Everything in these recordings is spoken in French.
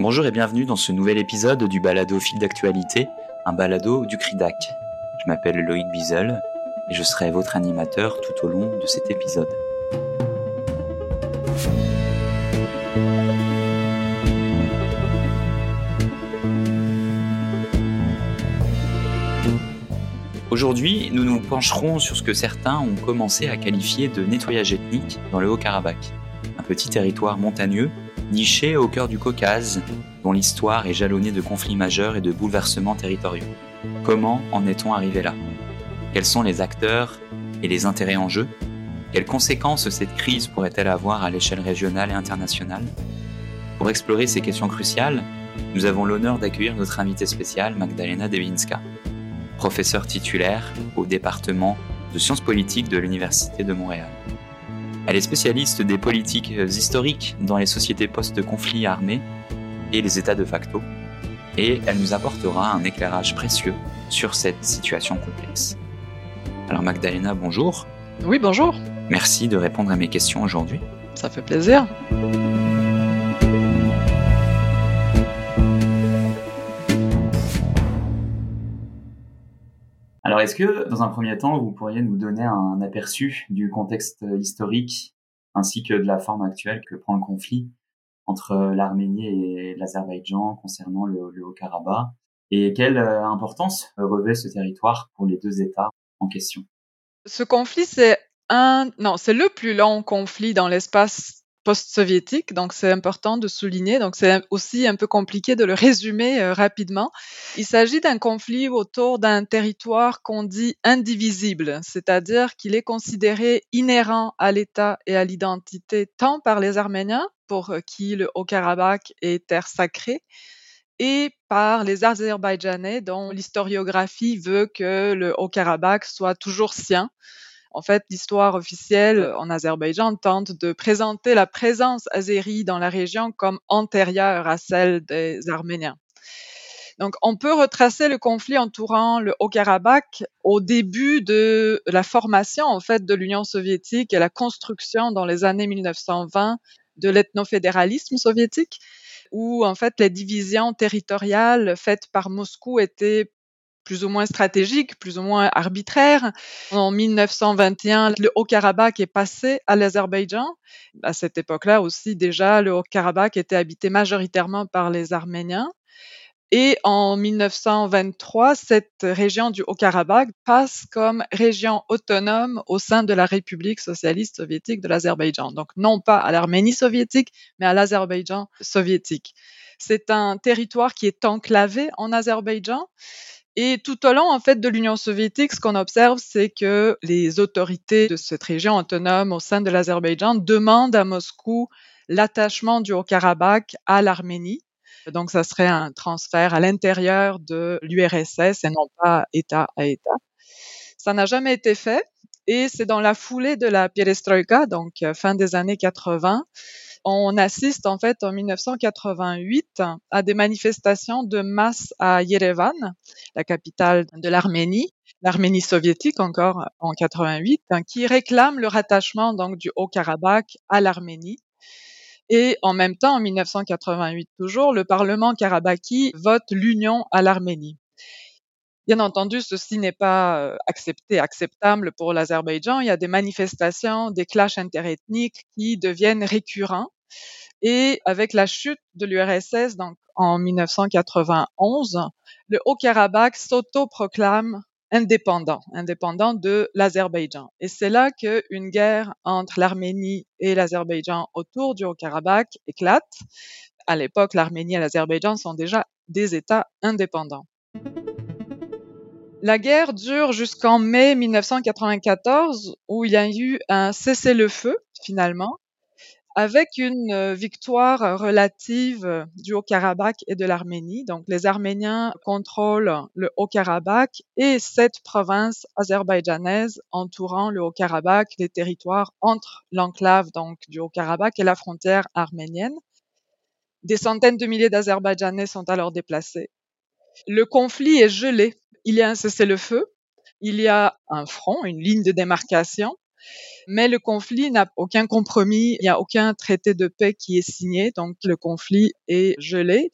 Bonjour et bienvenue dans ce nouvel épisode du balado fil d'actualité, un balado du CRIDAC. Je m'appelle Loïc Bizel et je serai votre animateur tout au long de cet épisode. Aujourd'hui, nous nous pencherons sur ce que certains ont commencé à qualifier de nettoyage ethnique dans le Haut-Karabakh, un petit territoire montagneux niché au cœur du Caucase, dont l'histoire est jalonnée de conflits majeurs et de bouleversements territoriaux. Comment en est-on arrivé là? Quels sont les acteurs et les intérêts en jeu? Quelles conséquences cette crise pourrait-elle avoir à l'échelle régionale et internationale? Pour explorer ces questions cruciales, nous avons l'honneur d'accueillir notre invitée spéciale, Magdalena Devinska, professeure titulaire au département de sciences politiques de l'Université de Montréal. Elle est spécialiste des politiques historiques dans les sociétés post-conflit armés et les États de facto, et elle nous apportera un éclairage précieux sur cette situation complexe. Alors Magdalena, bonjour. Oui, bonjour. Merci de répondre à mes questions aujourd'hui. Ça fait plaisir. Alors, est-ce que, dans un premier temps, vous pourriez nous donner un aperçu du contexte historique ainsi que de la forme actuelle que prend le conflit entre l'Arménie et l'Azerbaïdjan concernant le, Haut-Karabakh? Et quelle euh, importance revêt ce territoire pour les deux États en question? Ce conflit, c'est un, non, c'est le plus long conflit dans l'espace post-soviétique, donc c'est important de souligner. Donc c'est aussi un peu compliqué de le résumer euh, rapidement. Il s'agit d'un conflit autour d'un territoire qu'on dit indivisible, c'est-à-dire qu'il est considéré inhérent à l'État et à l'identité tant par les Arméniens, pour euh, qui le Haut-Karabakh est terre sacrée, et par les Azerbaïdjanais dont l'historiographie veut que le Haut-Karabakh soit toujours sien en fait, l'histoire officielle en Azerbaïdjan tente de présenter la présence azérie dans la région comme antérieure à celle des Arméniens. Donc, on peut retracer le conflit entourant le Haut-Karabakh au début de la formation, en fait, de l'Union soviétique et la construction dans les années 1920 de l'ethnofédéralisme soviétique, où, en fait, les divisions territoriales faites par Moscou étaient plus ou moins stratégique, plus ou moins arbitraire. En 1921, le Haut-Karabakh est passé à l'Azerbaïdjan. À cette époque-là aussi, déjà, le Haut-Karabakh était habité majoritairement par les Arméniens. Et en 1923, cette région du Haut-Karabakh passe comme région autonome au sein de la République socialiste soviétique de l'Azerbaïdjan. Donc non pas à l'Arménie soviétique, mais à l'Azerbaïdjan soviétique. C'est un territoire qui est enclavé en Azerbaïdjan et tout au long en fait de l'Union soviétique, ce qu'on observe, c'est que les autorités de cette région autonome au sein de l'Azerbaïdjan demandent à Moscou l'attachement du Haut-Karabakh à l'Arménie. Donc, ça serait un transfert à l'intérieur de l'URSS et non pas État à État. Ça n'a jamais été fait. Et c'est dans la foulée de la perestroïka, donc euh, fin des années 80, on assiste en fait en 1988 à des manifestations de masse à Yerevan, la capitale de l'Arménie, l'Arménie soviétique encore en 88, hein, qui réclame le rattachement donc du Haut-Karabakh à l'Arménie. Et en même temps, en 1988 toujours, le Parlement karabakhi vote l'union à l'Arménie. Bien entendu, ceci n'est pas euh, accepté, acceptable pour l'Azerbaïdjan. Il y a des manifestations, des clashs interethniques qui deviennent récurrents. Et avec la chute de l'URSS, donc en 1991, le Haut-Karabakh s'auto-proclame indépendant, indépendant de l'Azerbaïdjan. Et c'est là qu'une guerre entre l'Arménie et l'Azerbaïdjan autour du Haut-Karabakh éclate. À l'époque, l'Arménie et l'Azerbaïdjan sont déjà des États indépendants. La guerre dure jusqu'en mai 1994 où il y a eu un cessez-le-feu finalement avec une euh, victoire relative euh, du Haut-Karabakh et de l'Arménie. Donc les Arméniens contrôlent le Haut-Karabakh et sept provinces azerbaïdjanaises entourant le Haut-Karabakh, les territoires entre l'enclave donc du Haut-Karabakh et la frontière arménienne. Des centaines de milliers d'Azerbaïdjanais sont alors déplacés. Le conflit est gelé il y a un cessez-le-feu, il y a un front, une ligne de démarcation, Mais le conflit n'a aucun compromis, il n'y a aucun traité de paix qui est signé, donc le conflit est gelé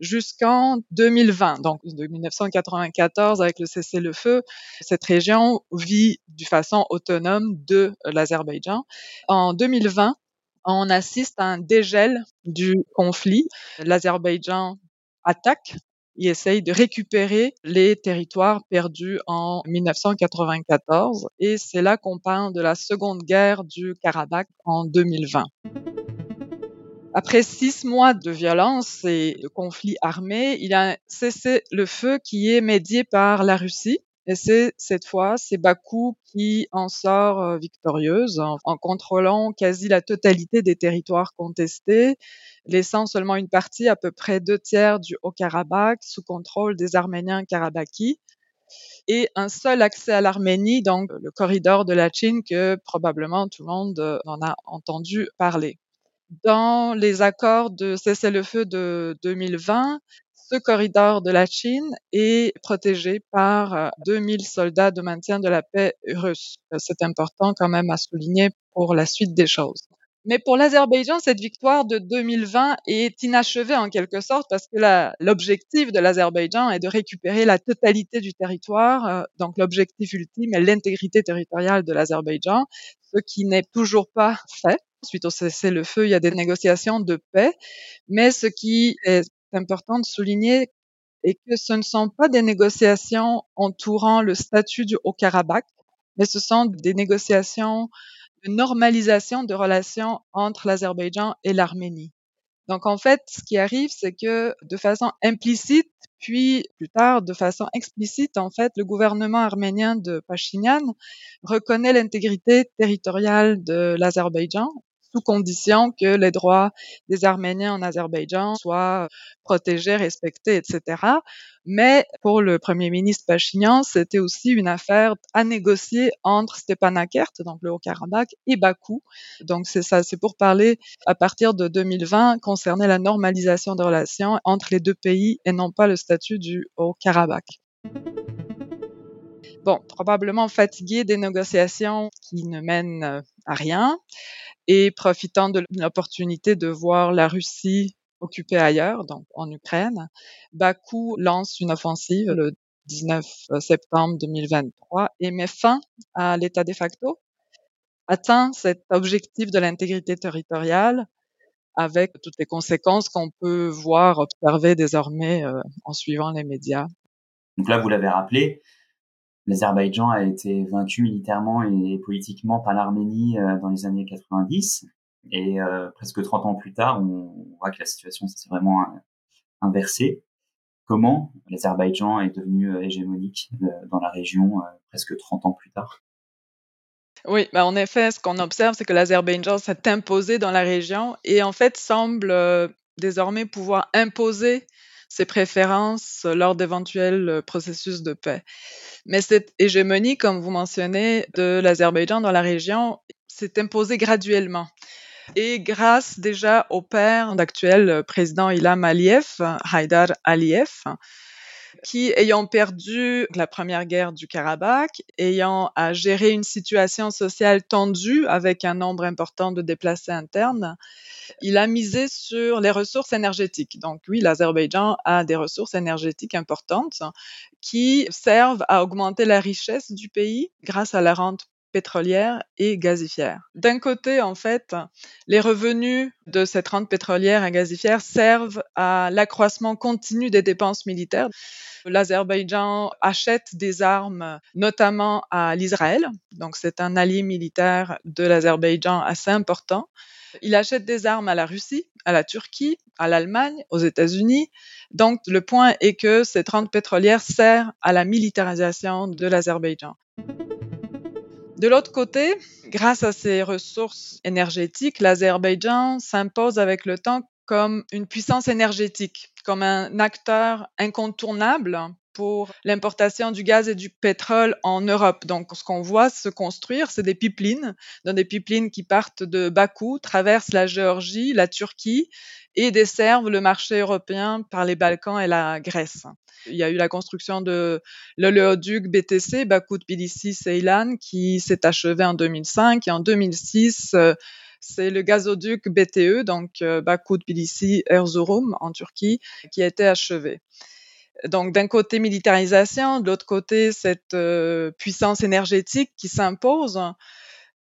jusqu'en 2020. Donc de 1994 avec le cessez-le-feu, cette région vit de façon autonome de l'Azerbaïdjan. En 2020, on assiste à un dégel du conflit. L'Azerbaïdjan attaque il essaye de récupérer les territoires perdus en 1994 et c'est là qu'on parle de la seconde guerre du Karabakh en 2020. Après six mois de violence et de conflits armés, il a cessé le feu qui est médié par la Russie et c'est cette fois, c'est Bakou qui en sort euh, victorieuse en, en, contrôlant quasi la totalité des territoires contestés, laissant seulement une partie, à peu près deux tiers du Haut-Karabakh, sous contrôle des Arméniens karabakis et un seul accès à l'Arménie, donc le corridor de la Chine que probablement tout le monde euh, en a entendu parler. Dans les accords de cessez-le-feu de 2020, ce corridor de la Chine est protégé par 2000 euh, soldats de maintien de la paix russes. Euh, c'est important quand même à souligner pour la suite des choses. Mais pour l'Azerbaïdjan, cette victoire de 2020 est inachevée en quelque sorte parce que l'objectif de l'Azerbaïdjan est de récupérer la totalité du territoire. Euh, donc l'objectif ultime est l'intégrité territoriale de l'Azerbaïdjan, ce qui n'est toujours pas fait. Suite au cessez-le-feu, il y a des négociations de paix, mais ce qui est important de souligner et que ce ne sont pas des négociations entourant le statut du Haut-Karabakh, mais ce sont des négociations de normalisation de relations entre l'Azerbaïdjan et l'Arménie. Donc en fait, ce qui arrive, c'est que de façon implicite, puis plus tard de façon explicite, en fait, le gouvernement arménien de Pachinian reconnaît l'intégrité territoriale de l'Azerbaïdjan sous condition que les droits des Arméniens en Azerbaïdjan soient protégés, respectés, etc. Mais pour le premier ministre Pachinian, c'était aussi une affaire à négocier entre Stepanakert, donc le Haut-Karabakh, et Bakou. Donc c'est ça, c'est pour parler à partir de 2020 concerner la normalisation des relations entre les deux pays et non pas le statut du Haut-Karabakh bon, probablement fatigué des négociations qui ne mènent à rien et profitant de l'opportunité de voir la Russie occupée ailleurs, donc en Ukraine, Bakou lance une offensive le 19 septembre 2023 et met fin à l'état de facto, atteint cet objectif de l'intégrité territoriale avec toutes les conséquences qu'on peut voir, observer désormais euh, en suivant les médias. Donc là, vous l'avez rappelé, l'Azerbaïdjan a été vaincu militairement et politiquement par l'Arménie euh, dans les années 90. Et euh, presque 30 ans plus tard, on voit que la situation s'est vraiment euh, inversée. Comment l'Azerbaïdjan est devenu hégémonique dans la région presque 30 ans plus tard? Oui, bah en effet, ce qu'on observe, c'est que l'Azerbaïdjan s'est imposé dans la région et en fait semble désormais pouvoir imposer ses préférences lors d'éventuels processus de paix. Mais cette hégémonie, comme vous mentionnez, de l'Azerbaïdjan dans la région s'est imposée graduellement. Et grâce déjà au père d'actuel président Ilham Aliyev, Haïdar Aliyev, qui, ayant perdu la première guerre du Karabakh, ayant à gérer une situation sociale tendue avec un nombre important de déplacés internes, il a misé sur les ressources énergétiques. Donc oui, l'Azerbaïdjan a des ressources énergétiques importantes qui servent à augmenter la richesse du pays grâce à la rente pétrolière et gazifère. D'un côté, en fait, les revenus de cette rente pétrolière et gazifère servent à l'accroissement continu des dépenses militaires. L'Azerbaïdjan achète des armes, notamment à l'Israël. Donc, c'est un allié militaire de l'Azerbaïdjan assez important. Il achète des armes à la Russie, à la Turquie, à l'Allemagne, aux États-Unis. Donc, le point est que cette rente pétrolière sert à la militarisation de l'Azerbaïdjan. De l'autre côté, grâce à ses ressources énergétiques, l'Azerbaïdjan s'impose avec le temps comme une puissance énergétique, comme un acteur incontournable pour l'importation du gaz et du pétrole en Europe. Donc, ce qu'on voit se construire, c'est des pipelines, dans des pipelines qui partent de Bakou, traversent la Géorgie, la Turquie et desservent le marché européen par les Balkans et la Grèce. Il y a eu la construction de l'oléoduc BTC, Bakou Tbilissi Ceylan, qui s'est achevé en 2005 et en 2006, euh, c'est le gazoduc BTE, donc euh, Bakou Tbilissi Erzurum en Turquie, qui a été achevé. Donc d'un côté militarisation, de l'autre côté cette euh, puissance énergétique qui s'impose.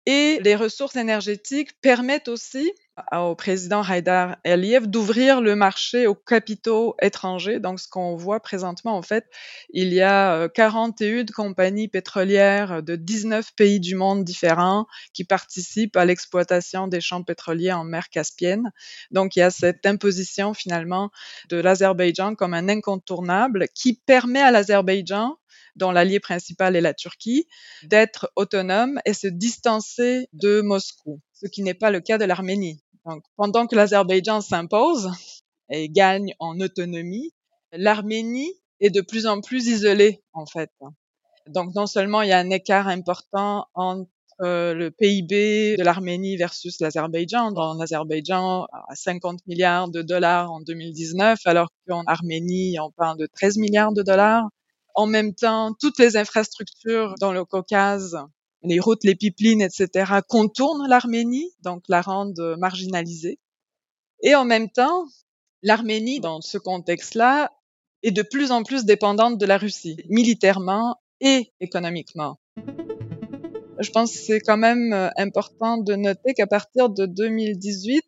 Et les ressources énergétiques permettent aussi au président Haïdar Aliyev d'ouvrir le marché aux capitaux étrangers. Donc, ce qu'on voit présentement, en fait, il y a 41 euh, compagnies pétrolières de 19 pays du monde différents qui participent à l'exploitation des champs pétroliers en mer Caspienne. Donc, il y a cette imposition finalement de l'Azerbaïdjan comme un incontournable qui permet à l'Azerbaïdjan dont l'allié principal est la Turquie, d'être autonome et se distancer de Moscou, ce qui n'est pas le cas de l'Arménie. Donc, pendant que l'Azerbaïdjan s'impose et gagne en autonomie, l'Arménie est de plus en plus isolée, en fait. Donc, non seulement il y a un écart important entre le PIB de l'Arménie versus l'Azerbaïdjan. Dans l'Azerbaïdjan, à 50 milliards de dollars en 2019, alors qu'en Arménie, on parle de 13 milliards de dollars. En même temps, toutes les infrastructures dans le Caucase, les routes, les pipelines, etc., contournent l'Arménie, donc la rendent marginalisée. Et en même temps, l'Arménie, dans ce contexte-là, est de plus en plus dépendante de la Russie, militairement et économiquement. Je pense que c'est quand même euh, important de noter qu'à partir de 2018,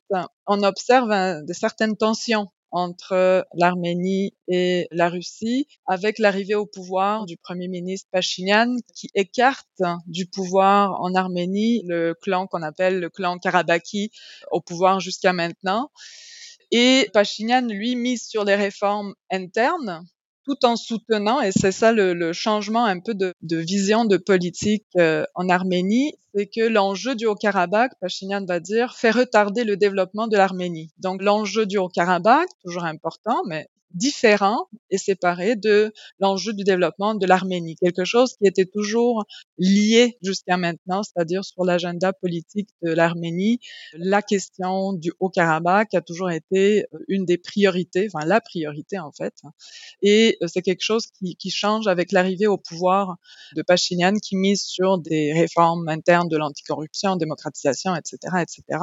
on observe de certaines tensions entre l'Arménie et la Russie, avec l'arrivée au pouvoir du Premier ministre Pachinian, qui écarte du pouvoir en Arménie le clan qu'on appelle le clan Karabaki au pouvoir jusqu'à maintenant. Et Pachinian, lui, mise sur les réformes internes tout en soutenant, et c'est ça le, changement un peu de, vision de politique euh, en Arménie, c'est que l'enjeu du Haut-Karabakh, Pachinian va dire, fait retarder le développement de l'Arménie. Donc l'enjeu du Haut-Karabakh, toujours important, mais différent et séparé de l'enjeu du développement de l'Arménie, quelque chose qui était toujours lié jusqu'à maintenant, c'est-à-dire sur l'agenda politique de l'Arménie. La question du Haut-Karabakh a toujours été euh, une des priorités, enfin la priorité en fait, et euh, c'est quelque chose qui, qui change avec l'arrivée au pouvoir de Pachinian qui mise sur des réformes internes de l'anticorruption, démocratisation, etc., etc.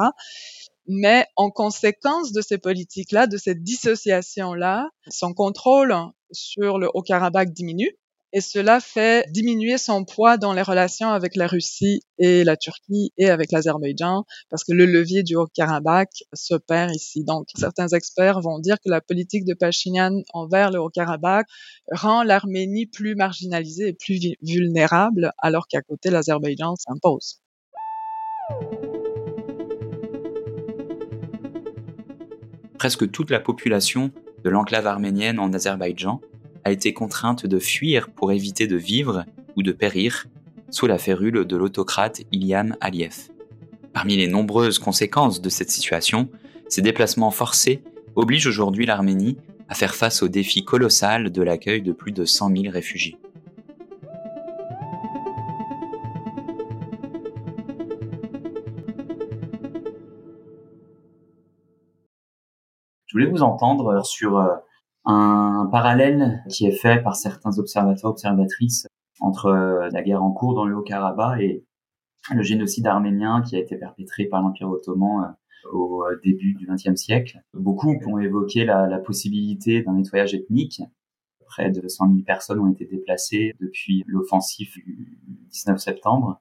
Mais en conséquence de ces politiques-là, de cette dissociation-là, son contrôle sur le Haut-Karabakh diminue et cela fait diminuer son poids dans les relations avec la Russie et la Turquie et avec l'Azerbaïdjan parce que le levier du Haut-Karabakh se perd ici. Donc certains experts vont dire que la politique de Pachinian envers le Haut-Karabakh rend l'Arménie plus marginalisée et plus vulnérable alors qu'à côté l'Azerbaïdjan s'impose. Presque toute la population de l'enclave arménienne en Azerbaïdjan a été contrainte de fuir pour éviter de vivre ou de périr sous la férule de l'autocrate Ilyam Aliyev. Parmi les nombreuses conséquences de cette situation, ces déplacements forcés obligent aujourd'hui l'Arménie à faire face au défi colossal de l'accueil de plus de 100 000 réfugiés. Vous entendre sur euh, un parallèle qui est fait par certains observateurs, observatrices entre euh, la guerre en cours dans le Haut-Karabakh et le génocide arménien qui a été perpétré par l'Empire ottoman euh, au début du XXe siècle. Beaucoup ont évoqué la, la possibilité d'un nettoyage ethnique. Près de 100 000 personnes ont été déplacées depuis l'offensive du 19 septembre.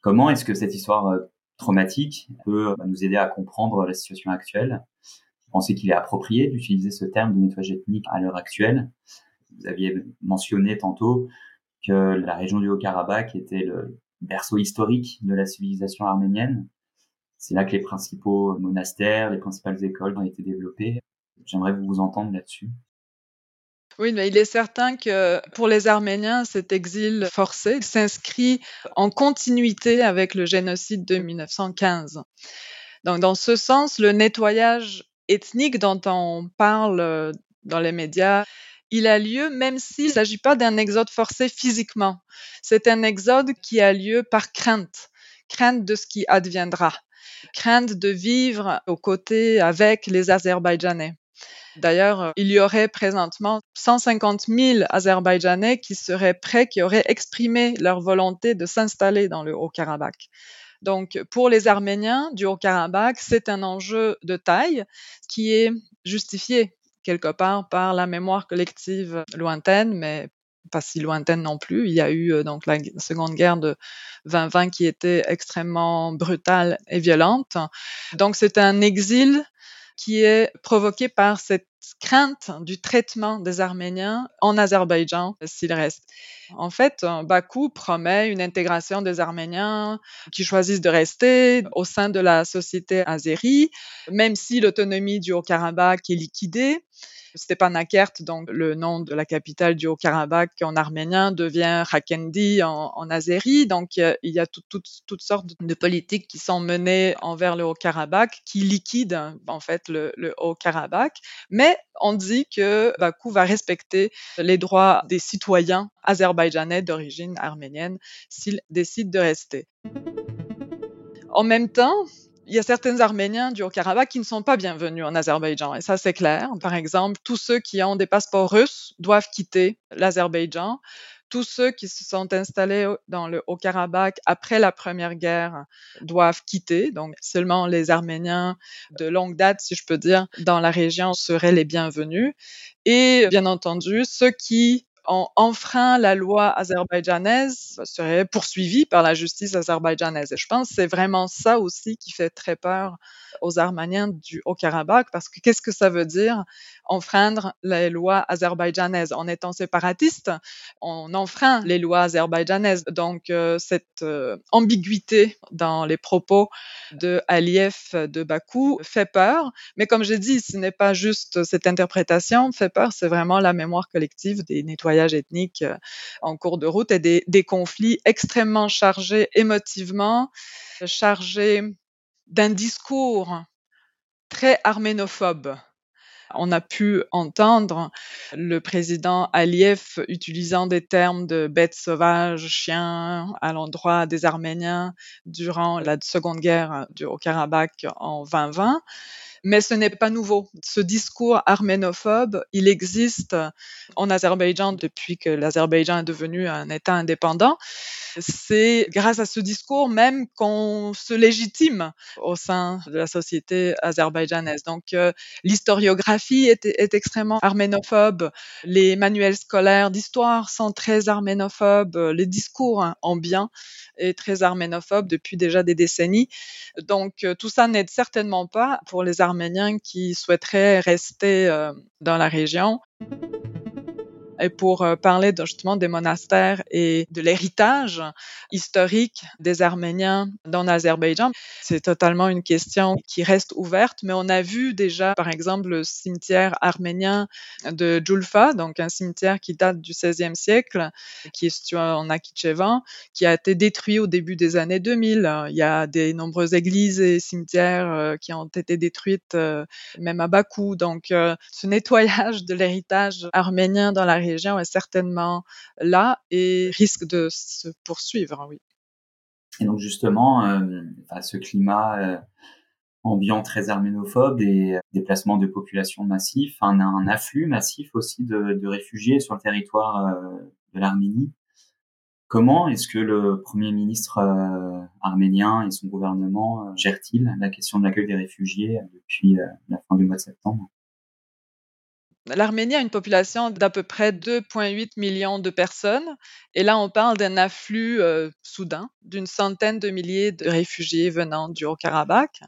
Comment est-ce que cette histoire traumatique peut nous aider à comprendre la situation actuelle? Pensez qu'il est approprié d'utiliser ce terme de nettoyage ethnique à l'heure actuelle? Vous aviez mentionné tantôt que la région du Haut-Karabakh était le berceau historique de la civilisation arménienne. C'est là que les principaux monastères, les principales écoles ont été développées. J'aimerais vous entendre là-dessus. Oui, mais il est certain que pour les Arméniens, cet exil forcé s'inscrit en continuité avec le génocide de 1915. Donc, dans ce sens, le nettoyage ethnique dont on parle euh, dans les médias il a lieu même s'il ne s'agit pas d'un exode forcé physiquement. C'est un exode qui a lieu par crainte, crainte de ce qui adviendra, crainte de vivre aux côtés avec les Azerbaïdjanais. D'ailleurs, il y aurait présentement 150 000 Azerbaïdjanais qui seraient prêts, qui auraient exprimé leur volonté de s'installer dans le Haut-Karabakh. Donc, pour les Arméniens du Haut-Karabakh, c'est un enjeu de taille qui est justifié quelque part par la mémoire collective lointaine, mais pas si lointaine non plus. Il y a eu euh, donc la seconde guerre de 2020 qui était extrêmement brutale et violente. Donc c'est un exil qui est provoqué par cette crainte du traitement des Arméniens en Azerbaïdjan s'ils restent. En fait, Bakou promet une intégration des Arméniens qui choisissent de rester au sein de la société azérie, même si l'autonomie du Haut-Karabakh est liquidée. Stepanakert, donc le nom de la capitale du Haut-Karabakh en arménien, devient Rakendi en, en. Donc il y a toutes sortes de politiques qui sont menées envers le Haut-Karabakh qui liquident en fait le, le Haut-Karabakh. Mais on dit que Bakou va respecter les droits des citoyens azerbaïdjanais d'origine arménienne s'ils décident de rester. En même temps, il y a certains Arméniens du Haut-Karabakh qui ne sont pas bienvenus en Azerbaïdjan, et ça c'est clair. Par exemple, tous ceux qui ont des passeports russes doivent quitter l'Azerbaïdjan. Tous ceux qui se sont installés dans le Haut-Karabakh après la Première Guerre doivent quitter. Donc, seulement les Arméniens de longue date, si je peux dire, dans la région seraient les bienvenus. Et bien entendu, ceux qui ont enfreint la loi azerbaïdjanaise seraient poursuivis par la justice azerbaïdjanaise. Et je pense que c'est vraiment ça aussi qui fait très peur aux Arméniens du Haut-Karabakh, parce que qu'est-ce que ça veut dire enfreindre les lois azerbaïdjanaises? En étant séparatiste, on enfreint les lois azerbaïdjanaises. Donc euh, cette euh, ambiguïté dans les propos de Aliyev de Bakou fait peur. Mais comme j'ai dit, ce n'est pas juste cette interprétation fait peur, c'est vraiment la mémoire collective des nettoyages ethniques euh, en cours de route et des, des conflits extrêmement chargés émotivement, chargés d'un discours très arménophobe. On a pu entendre le président Aliyev utilisant des termes de bêtes sauvages, chiens à l'endroit des Arméniens durant la seconde guerre du Haut-Karabakh en 2020. Mais ce n'est pas nouveau. Ce discours arménophobe, il existe en Azerbaïdjan depuis que l'Azerbaïdjan est devenu un État indépendant. C'est grâce à ce discours même qu'on se légitime au sein de la société azerbaïdjanaise. Donc euh, l'historiographie est, extrêmement arménophobe, les manuels scolaires d'histoire sont très arménophobes, les discours hein, ambiants est très arménophobe depuis déjà des décennies. Donc euh, tout ça n'aide certainement pas pour les Arméniens qui souhaiteraient rester euh, dans la région et pour euh, parler justement des monastères et de l'héritage historique des Arméniens dans l'Azerbaïdjan. C'est totalement une question qui reste ouverte, mais on a vu déjà, par exemple, le cimetière arménien de Djulfa, donc un cimetière qui date du XVIe siècle, qui est situé en Nakhichevan, qui a été détruit au début des années 2000. Il y a des nombreuses églises et cimetières euh, qui ont été détruites, euh, même à Bakou. Donc, ce nettoyage de l'héritage arménien dans la région est certainement là et risque de se poursuivre, oui. Et donc justement, euh, ce climat euh, ambiant très arménophobe, des déplacements de population massifs, un, afflux massif aussi de, réfugiés sur le territoire euh, de l'Arménie. Comment est-ce que le Premier ministre euh, arménien et son gouvernement gèrent-ils la question de l'accueil des réfugiés depuis la fin du mois de septembre? L'Arménie a une population d'à peu près 2,8 millions de personnes. Et là, on parle d'un afflux euh, soudain d'une centaine de milliers de réfugiés venant du Haut-Karabakh.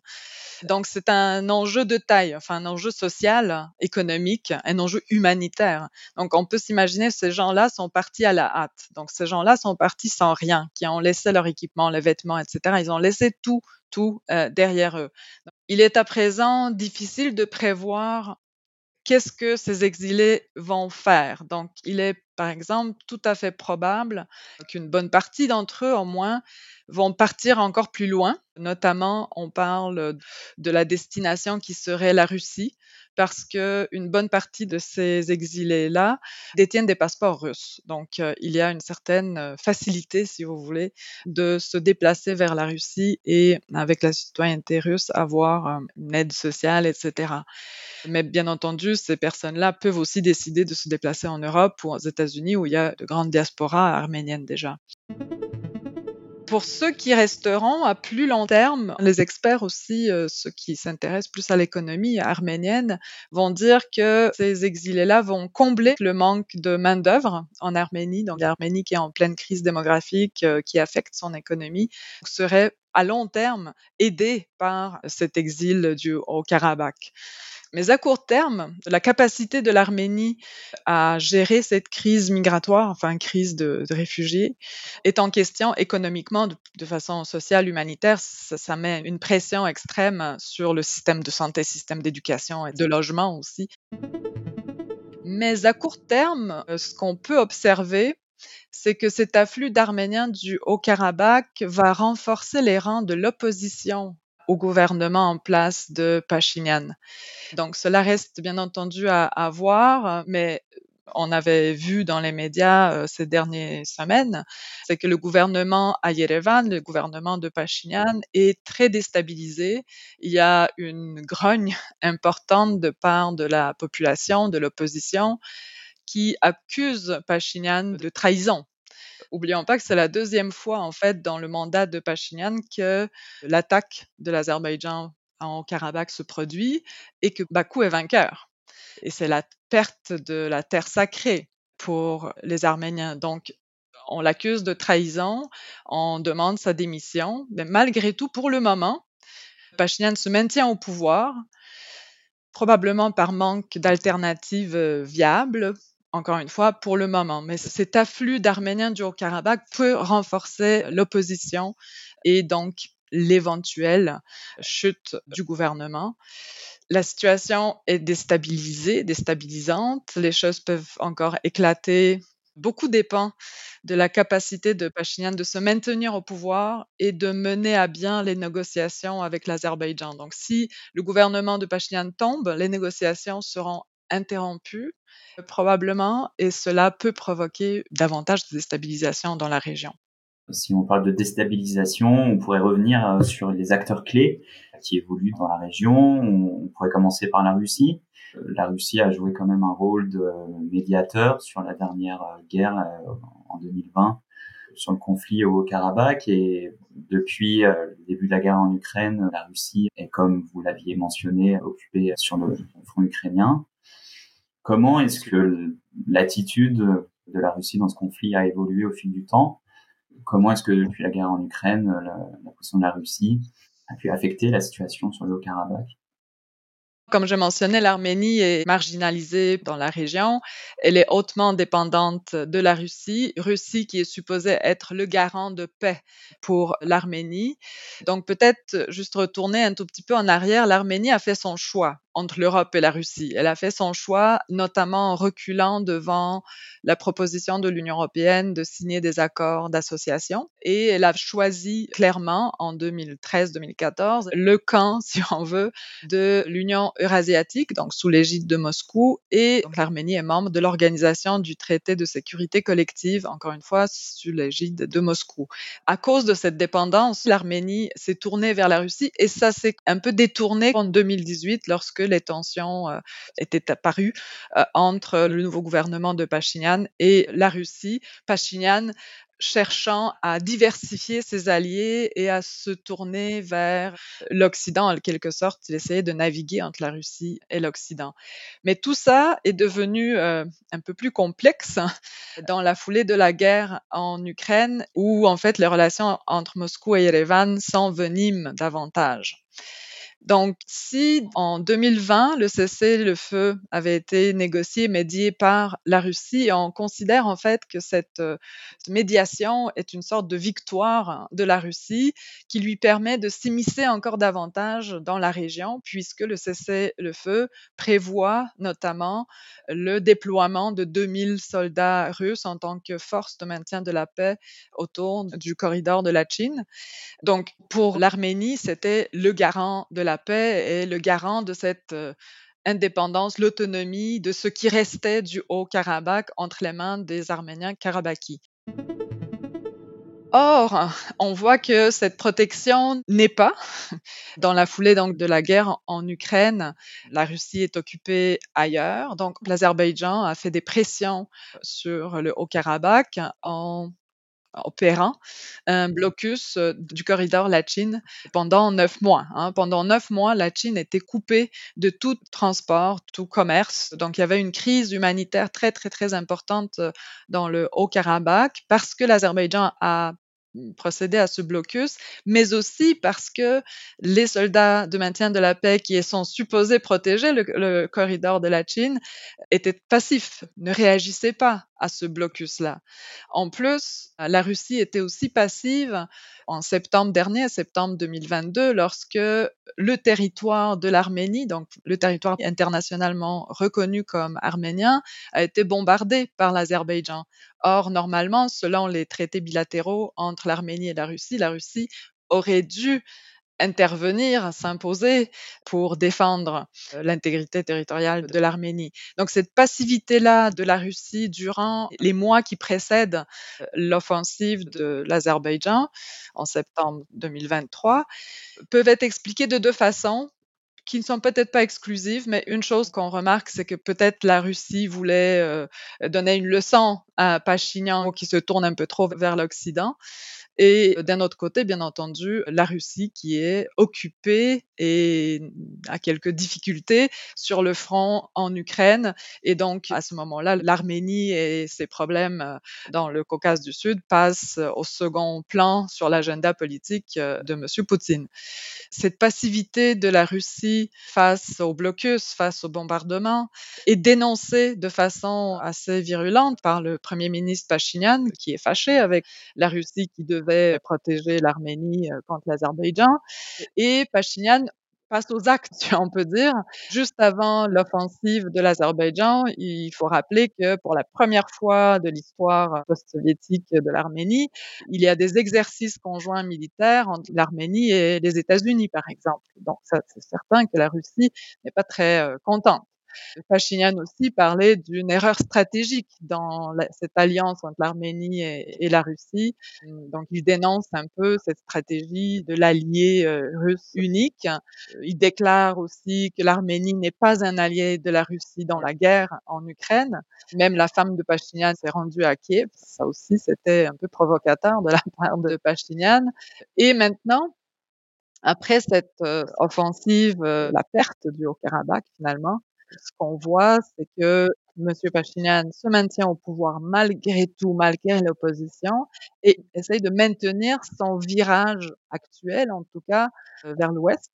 Donc, c'est un enjeu de taille, enfin, un enjeu social, économique, un enjeu humanitaire. Donc, on peut s'imaginer, ces gens-là sont partis à la hâte. Donc, ces gens-là sont partis sans rien, qui ont laissé leur équipement, les vêtements, etc. Ils ont laissé tout, tout euh, derrière eux. Il est à présent difficile de prévoir qu'est-ce que ces exilés vont faire? Donc, il est par exemple tout à fait probable qu'une bonne partie d'entre eux, au moins, vont partir encore plus loin. Notamment, on parle de la destination qui serait la Russie, parce qu'une bonne partie de ces exilés-là détiennent des passeports russes. Donc, euh, il y a une certaine euh, facilité, si vous voulez, de se déplacer vers la Russie et, avec la citoyenneté russe, avoir euh, une aide sociale, etc. Mais bien entendu, ces personnes-là peuvent aussi décider de se déplacer en Europe ou aux États-Unis où il y a de grandes diasporas arméniennes déjà. Pour ceux qui resteront à plus long terme, les experts aussi, euh, ceux qui s'intéressent plus à l'économie arménienne, vont dire que ces exilés-là vont combler le manque de main-d'œuvre en Arménie. Donc l'Arménie qui est en pleine crise démographique euh, qui affecte son économie serait à long terme aidée par cet exil du Haut-Karabakh. Mais à court terme, la capacité de l'Arménie à gérer cette crise migratoire, enfin crise de, réfugiés, est en question économiquement, de, façon sociale, humanitaire. Ça, met une pression extrême sur le système de santé, système d'éducation et de logement aussi. Mais à court terme, ce qu'on peut observer, c'est que cet afflux d'Arméniens du Haut-Karabakh va renforcer les rangs de l'opposition au gouvernement en place de Pachinian. Donc cela reste bien entendu à, voir, mais on avait vu dans les médias euh, ces dernières semaines, c'est que le gouvernement à Yerevan, le gouvernement de Pachinian, est très déstabilisé. Il y a une grogne importante de part de la population, de l'opposition, qui accuse Pachinian de trahison Oublions pas que c'est la deuxième fois, en fait, dans le mandat de Pachinian que l'attaque de l'Azerbaïdjan en Karabakh se produit et que Bakou est vainqueur. Et c'est la perte de la terre sacrée pour les Arméniens. Donc, on l'accuse de trahison, on demande sa démission, mais malgré tout, pour le moment, Pachinian se maintient au pouvoir, probablement par manque d'alternatives viables, encore une fois, pour le moment. Mais cet afflux d'Arméniens du Haut-Karabakh peut renforcer l'opposition et donc l'éventuelle chute du gouvernement. La situation est déstabilisée, déstabilisante. Les choses peuvent encore éclater. Beaucoup dépend de la capacité de Pachinian de se maintenir au pouvoir et de mener à bien les négociations avec l'Azerbaïdjan. Donc, si le gouvernement de Pachinian tombe, les négociations seront interrompues probablement, et cela peut provoquer davantage de déstabilisation dans la région. Si on parle de déstabilisation, on pourrait revenir euh, sur les acteurs clés qui évoluent dans la région. On pourrait commencer par la Russie. Euh, la Russie a joué quand même un rôle de médiateur sur la dernière euh, guerre en 2020 sur le conflit au Karabakh et depuis le début de la guerre en Ukraine, la Russie est, comme vous l'aviez mentionné, occupée sur le front ukrainien. Comment est-ce que l'attitude de la Russie dans ce conflit a évolué au fil du temps? Comment est-ce que depuis la guerre en Ukraine, la, la position de la Russie a pu affecter la situation sur le Haut-Karabakh? Comme je mentionnais, l'Arménie est marginalisée dans la région. Elle est hautement dépendante de la Russie, Russie qui est supposée être le garant de paix pour l'Arménie. Donc peut-être juste retourner un tout petit peu en arrière, l'Arménie a fait son choix entre l'Europe et la Russie. Elle a fait son choix, notamment en reculant devant la proposition de l'Union européenne de signer des accords d'association. Et elle a choisi clairement en 2013-2014 le camp, si on veut, de l'Union eurasiatique, donc sous l'égide de Moscou. Et l'Arménie est membre de l'Organisation du traité de sécurité collective, encore une fois, sous l'égide de Moscou. À cause de cette dépendance, l'Arménie s'est tournée vers la Russie et ça s'est un peu détourné en 2018 lorsque les tensions euh, étaient apparues euh, entre le nouveau gouvernement de Pachinian et la Russie. Pachinian cherchant à diversifier ses alliés et à se tourner vers l'Occident, en quelque sorte. Il essayait de naviguer entre la Russie et l'Occident. Mais tout ça est devenu euh, un peu plus complexe dans la foulée de la guerre en Ukraine, où en fait les relations entre Moscou et Yerevan s'enveniment davantage. Donc, si en 2020, le cessez-le-feu avait été négocié, médié par la Russie, on considère en fait que cette euh, médiation est une sorte de victoire de la Russie qui lui permet de s'immiscer encore davantage dans la région, puisque le cessez-le-feu prévoit notamment le déploiement de 2000 soldats russes en tant que force de maintien de la paix autour du corridor de la Chine. Donc, pour l'Arménie, c'était le garant de la paix et le garant de cette indépendance, l'autonomie de ce qui restait du Haut-Karabakh entre les mains des Arméniens karabakis. Or, on voit que cette protection n'est pas. Dans la foulée donc de la guerre en Ukraine, la Russie est occupée ailleurs. Donc, l'Azerbaïdjan a fait des pressions sur le Haut-Karabakh en opérant un blocus euh, du corridor Lachin pendant neuf mois. Hein. Pendant neuf mois, Lachin était coupée de tout transport, tout commerce. Donc, il y avait une crise humanitaire très, très, très importante euh, dans le Haut-Karabakh parce que l'Azerbaïdjan a procédé à ce blocus, mais aussi parce que les soldats de maintien de la paix qui sont supposés protéger le corridor de la Chine étaient passifs, ne réagissaient pas à ce blocus-là. En plus, la Russie était aussi passive en septembre dernier, septembre 2022, lorsque le territoire de l'Arménie, donc le territoire internationalement reconnu comme arménien, a été bombardé par l'Azerbaïdjan. Or, normalement, selon les traités bilatéraux entre l'Arménie et la Russie, la Russie aurait dû intervenir, s'imposer pour défendre l'intégrité territoriale de l'Arménie. Donc cette passivité-là de la Russie durant les mois qui précèdent l'offensive de l'Azerbaïdjan en septembre 2023 peuvent être expliquées de deux façons qui ne sont peut-être pas exclusives, mais une chose qu'on remarque, c'est que peut-être la Russie voulait donner une leçon à Pachinian qui se tourne un peu trop vers l'Occident. Et d'un autre côté, bien entendu, la Russie qui est occupée et a quelques difficultés sur le front en Ukraine. Et donc, à ce moment-là, l'Arménie et ses problèmes euh, dans le Caucase du Sud passent au second plan sur l'agenda politique euh, de M. Poutine. Cette passivité de la Russie face au blocus, face au bombardement, est dénoncée de façon assez virulente par le Premier ministre Pachinian, qui est fâché avec la Russie qui devait protéger l'Arménie euh, contre l'Azerbaïdjan. Et Pachinian passe aux actes, on peut dire. Juste avant l'offensive de l'Azerbaïdjan, il faut rappeler que pour la première fois de l'histoire post-soviétique de l'Arménie, il y a des exercices conjoints militaires entre l'Arménie et les États-Unis, par exemple. Donc, ça, c'est certain que la Russie n'est pas très euh, contente. Pachinian aussi parlait d'une erreur stratégique dans cette alliance entre l'Arménie et, la Russie. Donc, il dénonce un peu cette stratégie de l'allié euh, russe unique. Il déclare aussi que l'Arménie n'est pas un allié de la Russie dans la guerre en Ukraine. Même la femme de Pachinian s'est rendue à Kiev. Ça aussi, c'était un peu provocateur de la part de Pachinian. Et maintenant, après cette euh, offensive, euh, la perte du Haut-Karabakh finalement, ce qu'on voit, c'est que M. Pachinian se maintient au pouvoir malgré tout, malgré l'opposition, et essaye de maintenir son virage actuel, en tout cas, euh, vers l'Ouest.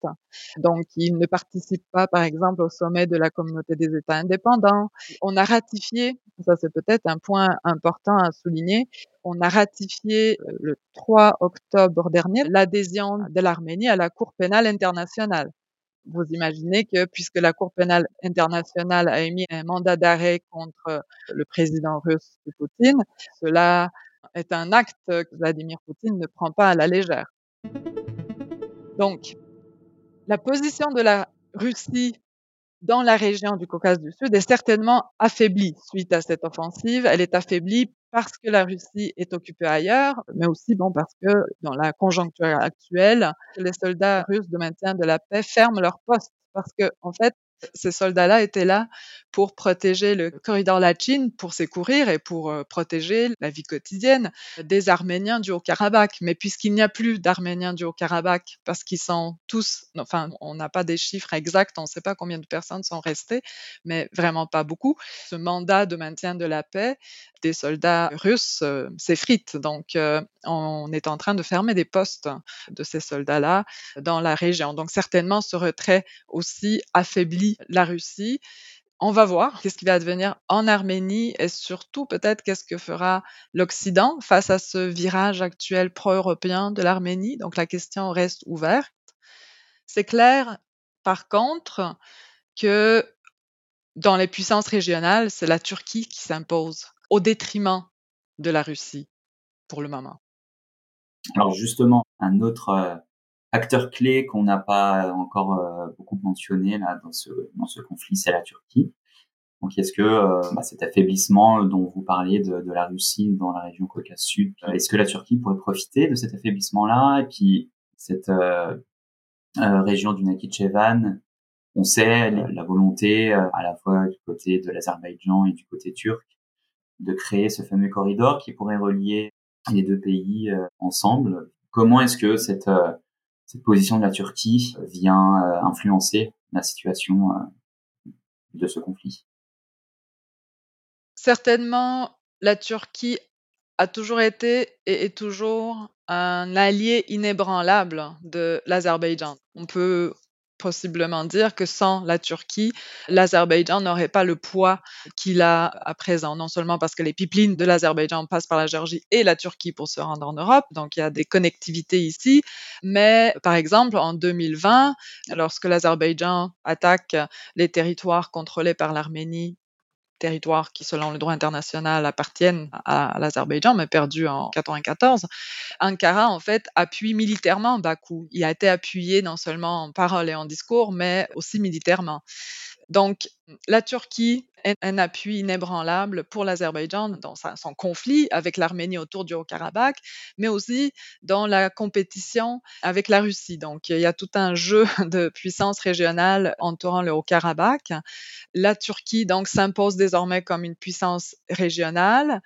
Donc, il ne participe pas, par exemple, au sommet de la communauté des États indépendants. On a ratifié, ça c'est peut-être un point important à souligner, on a ratifié euh, le 3 octobre dernier l'adhésion de l'Arménie à la Cour pénale internationale vous imaginez que puisque la Cour pénale internationale a émis un mandat d'arrêt contre le président russe Poutine, cela est un acte que Vladimir Poutine ne prend pas à la légère. Donc, la position de la Russie dans la région du Caucase du Sud est certainement affaiblie suite à cette offensive. Elle est affaiblie parce que la Russie est occupée ailleurs, mais aussi bon parce que dans la conjoncture actuelle, les soldats russes de maintien de la paix ferment leurs postes. Parce que en fait, ces soldats-là étaient là pour protéger le corridor Lachin, pour secourir et pour protéger la vie quotidienne des Arméniens du Haut-Karabakh. Mais puisqu'il n'y a plus d'Arméniens du Haut-Karabakh, parce qu'ils sont tous, enfin, on n'a pas des chiffres exacts, on ne sait pas combien de personnes sont restées, mais vraiment pas beaucoup. Ce mandat de maintien de la paix des soldats russes euh, s'effrite. Donc, euh, on est en train de fermer des postes de ces soldats-là dans la région. Donc, certainement, ce retrait aussi affaiblit la Russie. On va voir qu'est-ce qui va advenir en Arménie et surtout peut-être qu'est-ce que fera l'Occident face à ce virage actuel pro-européen de l'Arménie. Donc la question reste ouverte. C'est clair, par contre, que dans les puissances régionales, c'est la Turquie qui s'impose au détriment de la Russie pour le moment. Alors justement, un autre euh, acteur clé qu'on n'a pas encore euh, beaucoup mentionné là dans ce dans ce conflit, c'est la Turquie. Donc est-ce que euh, bah, cet affaiblissement dont vous parliez de, la Russie dans la région Caucase Sud, est-ce que la Turquie pourrait profiter de cet affaiblissement-là? Et puis cette région du Nakhichevan on sait la volonté euh, à la fois du côté de l'Azerbaïdjan et du côté turc de créer ce fameux corridor qui pourrait relier les deux pays euh, ensemble. Comment est-ce que cette, euh, cette position de la Turquie vient influencer la situation de ce conflit Certainement, la Turquie a toujours été et est toujours un allié inébranlable de l'Azerbaïdjan. On peut possiblement dire que sans la Turquie, l'Azerbaïdjan n'aurait pas le poids qu'il a à présent, non seulement parce que les pipelines de l'Azerbaïdjan passent par la Géorgie et la Turquie pour se rendre en Europe, donc il y a des connectivités ici, mais par exemple en 2020, lorsque l'Azerbaïdjan attaque les territoires contrôlés par l'Arménie territoires qui, selon le droit international, appartiennent à, l'Azerbaïdjan, mais perdus en 94, Ankara, en fait, appuie militairement Bakou. Il a été appuyé non seulement en parole et en discours, mais aussi militairement. Donc, la Turquie est un appui inébranlable pour l'Azerbaïdjan dans son conflit avec l'Arménie autour du Haut-Karabakh, mais aussi dans la compétition avec la Russie. Donc, il y a tout un jeu de puissance régionale entourant le Haut-Karabakh. La Turquie, donc, s'impose désormais comme une puissance régionale.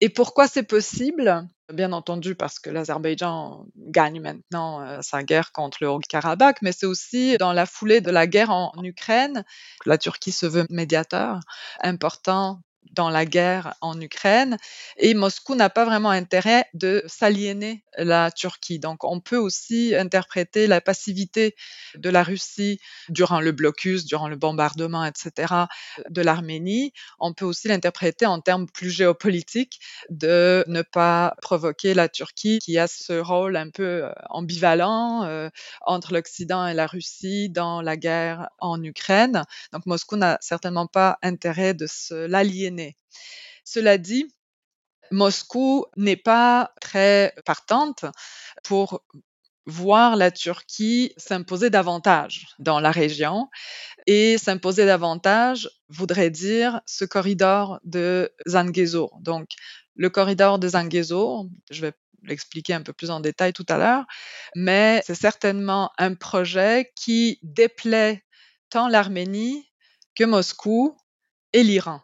Et pourquoi c'est possible? Bien entendu parce que l'Azerbaïdjan gagne maintenant euh, sa guerre contre le Haut-Karabakh, mais c'est aussi dans la foulée de la guerre en Ukraine. Que la Turquie se veut médiateur important dans la guerre en Ukraine et Moscou n'a pas vraiment intérêt de s'aliéner la Turquie. Donc on peut aussi interpréter la passivité de la Russie durant le blocus, durant le bombardement, etc. de l'Arménie. On peut aussi l'interpréter en termes plus géopolitiques de ne pas provoquer la Turquie qui a ce rôle un peu euh, ambivalent euh, entre l'Occident et la Russie dans la guerre en Ukraine. Donc Moscou n'a certainement pas intérêt de l'aliéner cela dit, Moscou n'est pas très partante pour voir la Turquie s'imposer davantage dans la région. Et s'imposer davantage voudrait dire ce corridor de Zangezur. Donc, le corridor de Zangezur, je vais l'expliquer un peu plus en détail tout à l'heure, mais c'est certainement un projet qui déplaît tant l'Arménie que Moscou et l'Iran.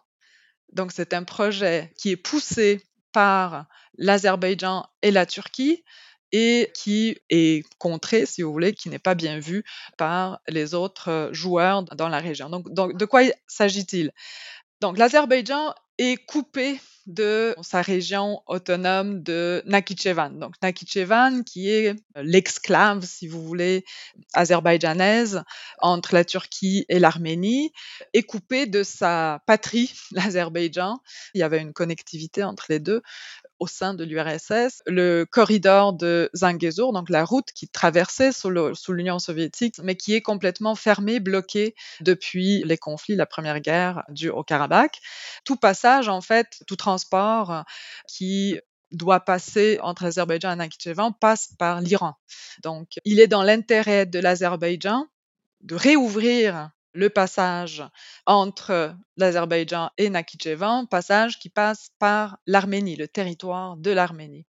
Donc c'est un projet qui est poussé par l'Azerbaïdjan et la Turquie et qui est contré, si vous voulez, qui n'est pas bien vu par les autres joueurs dans la région. Donc, de quoi s'agit-il? Donc l'Azerbaïdjan est coupé de sa région autonome de Nakhichevan. Donc Nakhichevan, qui est l'exclave, si vous voulez, azerbaïdjanaise entre la Turquie et l'Arménie, est coupé de sa patrie, l'Azerbaïdjan. Il y avait une connectivité entre les deux au sein de l'URSS, le corridor de Zangezur, donc la route qui traversait sous l'Union soviétique, mais qui est complètement fermée, bloquée depuis les conflits, la première guerre du au Karabakh. Tout passage, en fait, tout transport qui doit passer entre l'Azerbaïdjan et Nakhichevan passe par l'Iran. Donc, il est dans l'intérêt de l'Azerbaïdjan de réouvrir le passage entre l'Azerbaïdjan et Nakhichevan, passage qui passe par l'Arménie, le territoire de l'Arménie.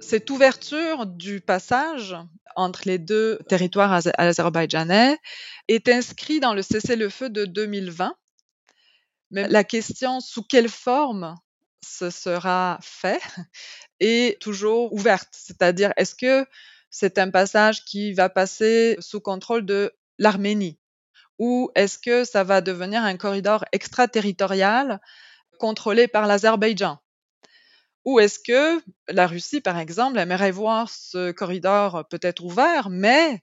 Cette ouverture du passage entre les deux territoires azerbaïdjanais est inscrite dans le cessez-le-feu de 2020. Mais la question sous quelle forme ce sera fait est toujours ouverte. C'est-à-dire, est-ce que c'est un passage qui va passer sous contrôle de l'Arménie ou est-ce que ça va devenir un corridor extraterritorial contrôlé par l'Azerbaïdjan? Ou est-ce que la Russie, par exemple, aimerait voir ce corridor peut-être ouvert, mais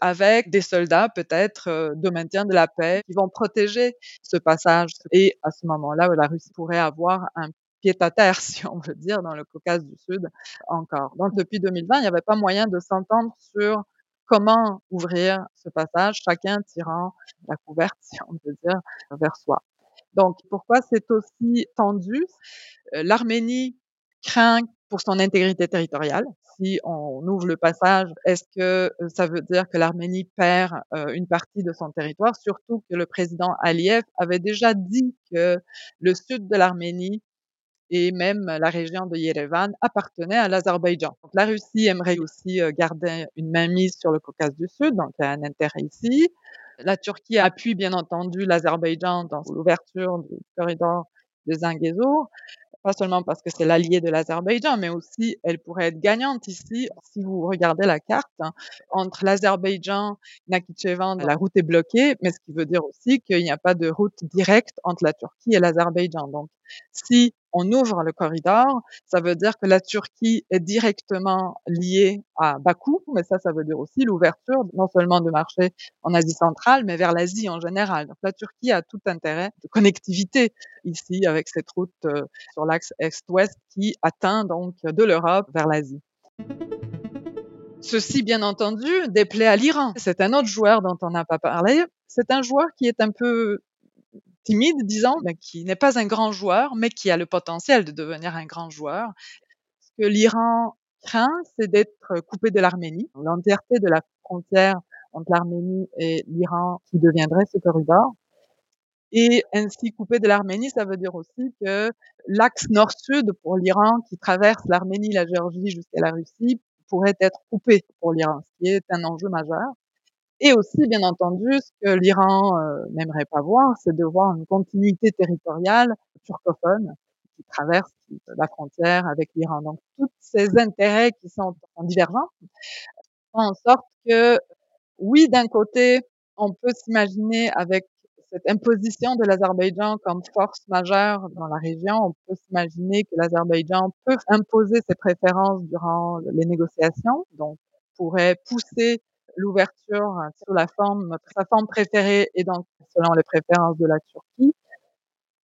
avec des soldats peut-être euh, de maintien de la paix qui vont protéger ce passage? Et à ce moment-là, la Russie pourrait avoir un pied à terre, si on veut dire, dans le Caucase du Sud encore. Donc depuis 2020, il n'y avait pas moyen de s'entendre sur comment ouvrir ce passage, chacun tirant la couverte, si on peut dire, vers soi. Donc, pourquoi c'est aussi tendu? Euh, L'Arménie craint pour son intégrité territoriale. Si on ouvre le passage, est-ce que euh, ça veut dire que l'Arménie perd euh, une partie de son territoire? Surtout que le président Aliyev avait déjà dit que le sud de l'Arménie et même la région de Yerevan appartenait à l'Azerbaïdjan. Donc la Russie aimerait aussi euh, garder une mainmise sur le Caucase du Sud, donc il y a un intérêt ici. La Turquie appuie bien entendu l'Azerbaïdjan dans l'ouverture du corridor de Zangezur pas seulement parce que c'est l'allié de l'Azerbaïdjan, mais aussi elle pourrait être gagnante ici. Si vous regardez la carte, hein, entre l'Azerbaïdjan, Nakhichevan, la route est bloquée, mais ce qui veut dire aussi qu'il n'y a pas de route directe entre la Turquie et l'Azerbaïdjan. Donc, si on ouvre le corridor, ça veut dire que la Turquie est directement liée à Bakou, mais ça, ça veut dire aussi l'ouverture non seulement de marchés en Asie centrale, mais vers l'Asie en général. La Turquie a tout intérêt de connectivité ici avec cette route euh, sur l'axe est-ouest qui atteint donc de l'Europe vers l'Asie. Ceci, bien entendu, déplaît à l'Iran. C'est un autre joueur dont on n'a pas parlé. C'est un joueur qui est un peu timide, disons, mais qui n'est pas un grand joueur, mais qui a le potentiel de devenir un grand joueur. Ce que l'Iran craint, c'est d'être coupé de l'Arménie, l'entièreté de la frontière entre l'Arménie et l'Iran qui deviendrait ce corridor. Et ainsi coupé de l'Arménie, ça veut dire aussi que l'axe nord-sud pour l'Iran qui traverse l'Arménie, la Géorgie jusqu'à la Russie pourrait être coupé pour l'Iran, ce qui est un enjeu majeur. Et aussi, bien entendu, ce que l'Iran euh, n'aimerait pas voir, c'est de voir une continuité territoriale turcophone qui traverse la frontière avec l'Iran. Donc, tous ces intérêts qui sont en divergents font en sorte que, oui, d'un côté, on peut s'imaginer avec cette imposition de l'Azerbaïdjan comme force majeure dans la région, on peut s'imaginer que l'Azerbaïdjan peut imposer ses préférences durant les négociations, donc pourrait pousser l'ouverture sur la forme, sa forme préférée et donc selon les préférences de la Turquie.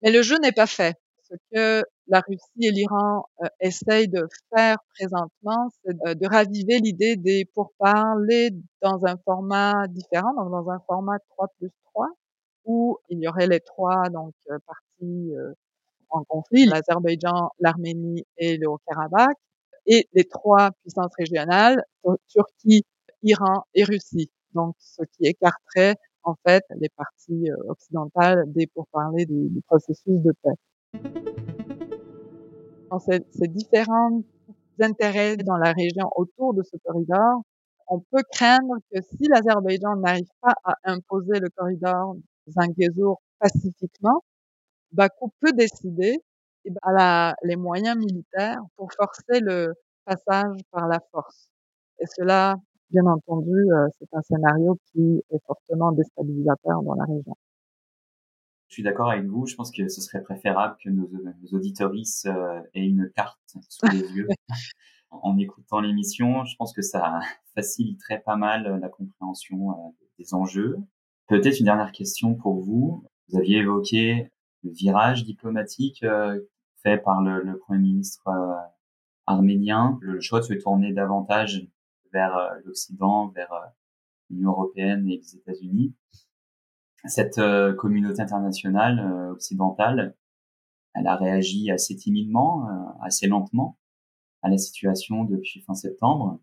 Mais le jeu n'est pas fait. Ce que la Russie et l'Iran euh, essayent de faire présentement, c'est de, raviver l'idée des pourparlers dans un format différent, donc dans un format 3 plus 3, où il y aurait les trois donc euh, parties euh, en conflit, l'Azerbaïdjan, l'Arménie et le Haut-Karabakh, et les trois puissances régionales, Turquie, Iran et Russie. Donc, ce qui écarterait en fait les parties euh, occidentales des pourparlers du, processus de paix. Dans ces, différents intérêts dans la région autour de ce corridor, on peut craindre que si l'Azerbaïdjan n'arrive pas à imposer le corridor Zangezur pacifiquement, Bakou peut décider et ben, a les moyens militaires pour forcer le passage par la force. Et cela bien entendu, euh, c'est un scénario qui est fortement déstabilisateur dans la région. Je suis d'accord avec vous. Je pense que ce serait préférable que nos, nos auditoristes euh, aient une carte sous les yeux en écoutant l'émission. Je pense que ça faciliterait pas mal euh, la compréhension des enjeux. Peut-être une dernière question pour vous. Vous aviez évoqué le virage diplomatique fait par le, le Premier ministre arménien, le choix de se tourner davantage vers euh, l'Occident, vers euh, l'Union européenne et les États-Unis. Cette euh, communauté internationale occidentale, elle a réagi assez timidement, assez lentement à la situation depuis fin septembre.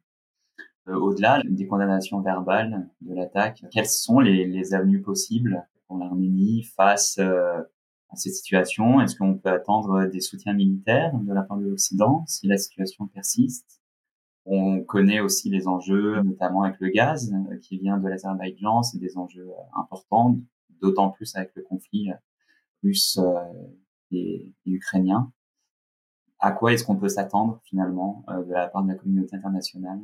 Au-delà des condamnations verbales de l'attaque, quelles sont les, les avenues possibles pour l'Arménie face à cette situation? Est-ce qu'on peut attendre des soutiens militaires de la part de l'Occident si la situation persiste? On connaît aussi les enjeux, notamment avec le gaz qui vient de l'Azerbaïdjan. C'est des enjeux importants, d'autant plus avec le conflit russe et, ukrainien. À quoi est-ce qu'on peut s'attendre finalement de la part de la communauté internationale?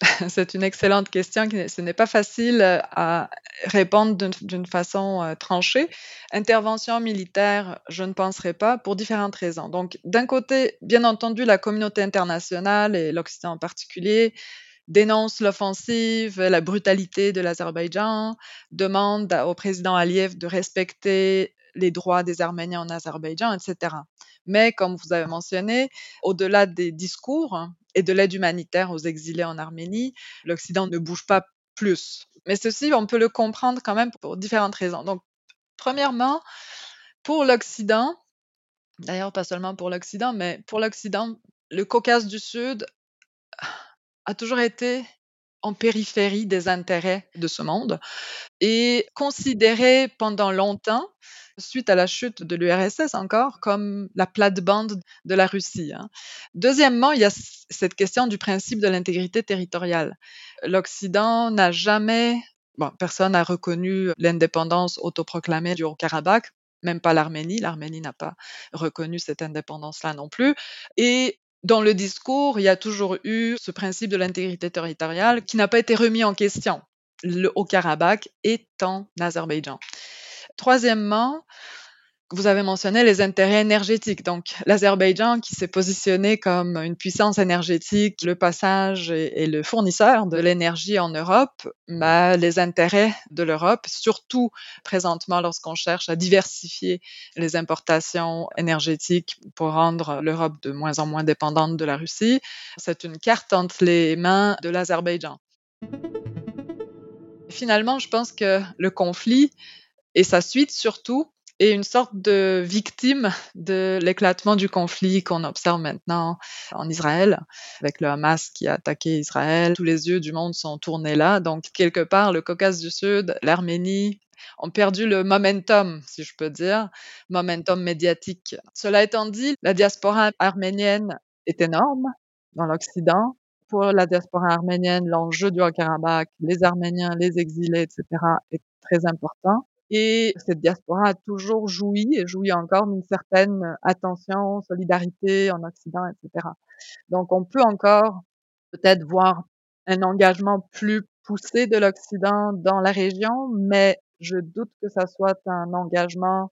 C'est une excellente question. Ce n'est pas facile euh, à répondre d'une façon euh, tranchée. Intervention militaire, je ne penserai pas pour différentes raisons. Donc, d'un côté, bien entendu, la communauté internationale et l'Occident en particulier dénonce l'offensive, la brutalité de l'Azerbaïdjan, demande au président Aliyev de respecter les droits des Arméniens en Azerbaïdjan, etc. Mais comme vous avez mentionné, au-delà des discours, et de l'aide humanitaire aux exilés en Arménie, l'Occident ne bouge pas plus. Mais ceci, on peut le comprendre quand même pour différentes raisons. Donc, premièrement, pour l'Occident, d'ailleurs pas seulement pour l'Occident, mais pour l'Occident, le Caucase du Sud a toujours été en périphérie des intérêts de ce monde et considéré pendant longtemps suite à la chute de l'URSS encore, comme la plate-bande de la Russie. Hein. Deuxièmement, il y a cette question du principe de l'intégrité territoriale. L'Occident n'a jamais, personne n'a reconnu l'indépendance autoproclamée du Haut-Karabakh, même pas l'Arménie. L'Arménie n'a pas reconnu cette indépendance-là non plus. Et dans le discours, il y a toujours eu ce principe de l'intégrité territoriale qui n'a pas été remis en question. Le Haut-Karabakh est en Azerbaïdjan. Troisièmement, vous avez mentionné les intérêts énergétiques. Donc, l'Azerbaïdjan qui s'est positionné comme une puissance énergétique, le passage et, le fournisseur de l'énergie en Europe, bah, les intérêts de l'Europe, surtout présentement lorsqu'on cherche à diversifier les importations énergétiques pour rendre l'Europe de moins en moins dépendante de la Russie, c'est une carte entre les mains de l'Azerbaïdjan. Finalement, je pense que le conflit et sa suite surtout est une sorte de victime de l'éclatement du conflit qu'on observe maintenant en Israël, avec le Hamas qui a attaqué Israël. Tous les yeux du monde sont tournés là. Donc, quelque part, le Caucase du Sud, l'Arménie ont perdu le momentum, si je peux dire, momentum médiatique. Cela étant dit, la diaspora arménienne est énorme dans l'Occident. Pour la diaspora arménienne, l'enjeu du Haut-Karabakh, les Arméniens, les exilés, etc., est très important. Et cette diaspora a toujours joui et jouit encore d'une certaine attention, solidarité en Occident, etc. Donc on peut encore peut-être voir un engagement plus poussé de l'Occident dans la région, mais je doute que ça soit un engagement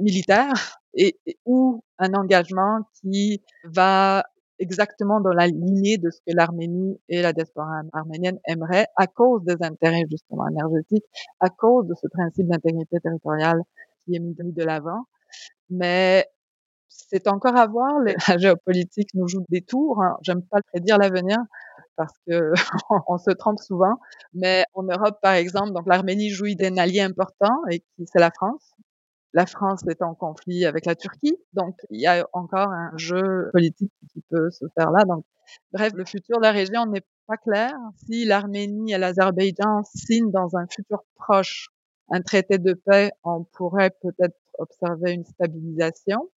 militaire et, ou un engagement qui va exactement dans la lignée de ce que l'Arménie et la diaspora arménienne aimeraient à cause des intérêts justement énergétiques, à cause de ce principe d'intégrité territoriale qui est mis de l'avant. Mais c'est encore à voir. La géopolitique nous joue des tours. Hein. J'aime pas prédire l'avenir parce que on se trompe souvent. Mais en Europe, par exemple, donc l'Arménie jouit d'un allié important et qui c'est la France. La France est en conflit avec la Turquie, donc il y a encore un jeu politique qui peut se faire là. Donc, bref, le futur de la région n'est pas clair. Si l'Arménie et l'Azerbaïdjan signent dans un futur proche un traité de paix, on pourrait peut-être observer une stabilisation.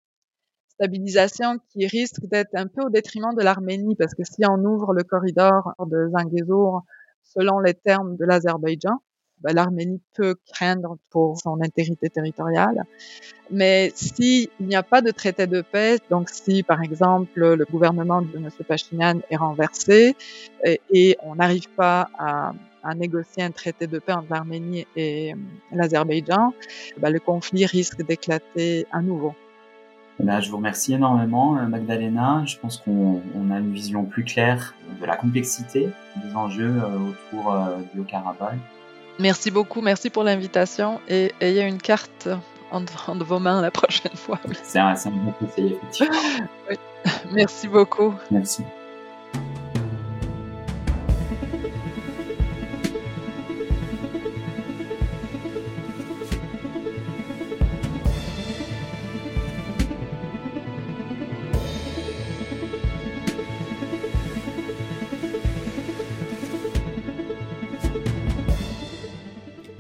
Stabilisation qui risque d'être un peu au détriment de l'Arménie, parce que si on ouvre le corridor de Zangezur selon les termes de l'Azerbaïdjan, bah, l'Arménie peut craindre pour son intégrité territoriale. Mais s'il n'y a pas de traité de paix, donc si par exemple le gouvernement de M. Pachinian est renversé et, on n'arrive pas à, négocier un traité de paix entre l'Arménie et euh, l'Azerbaïdjan, bah, le conflit risque d'éclater à nouveau. Eh ben, je vous remercie énormément, euh, Magdalena. Je pense qu'on a une vision plus claire de la complexité des enjeux euh, autour du Haut-Karabakh Merci beaucoup, merci pour l'invitation et ayez une carte entre, vos mains la prochaine fois. C'est un, un bon conseil, effectivement. Merci beaucoup. Merci.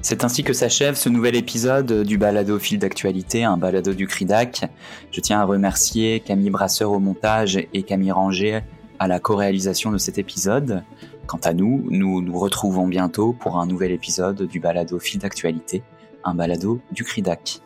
C'est ainsi que s'achève ce nouvel épisode du balado fil d'actualité, un balado du CRIDAC. Je tiens à remercier Camille Brasseur au montage et Camille Ranger à la co-réalisation de cet épisode. Quant à nous, nous nous retrouvons bientôt pour un nouvel épisode du balado fil d'actualité, un balado du CRIDAC.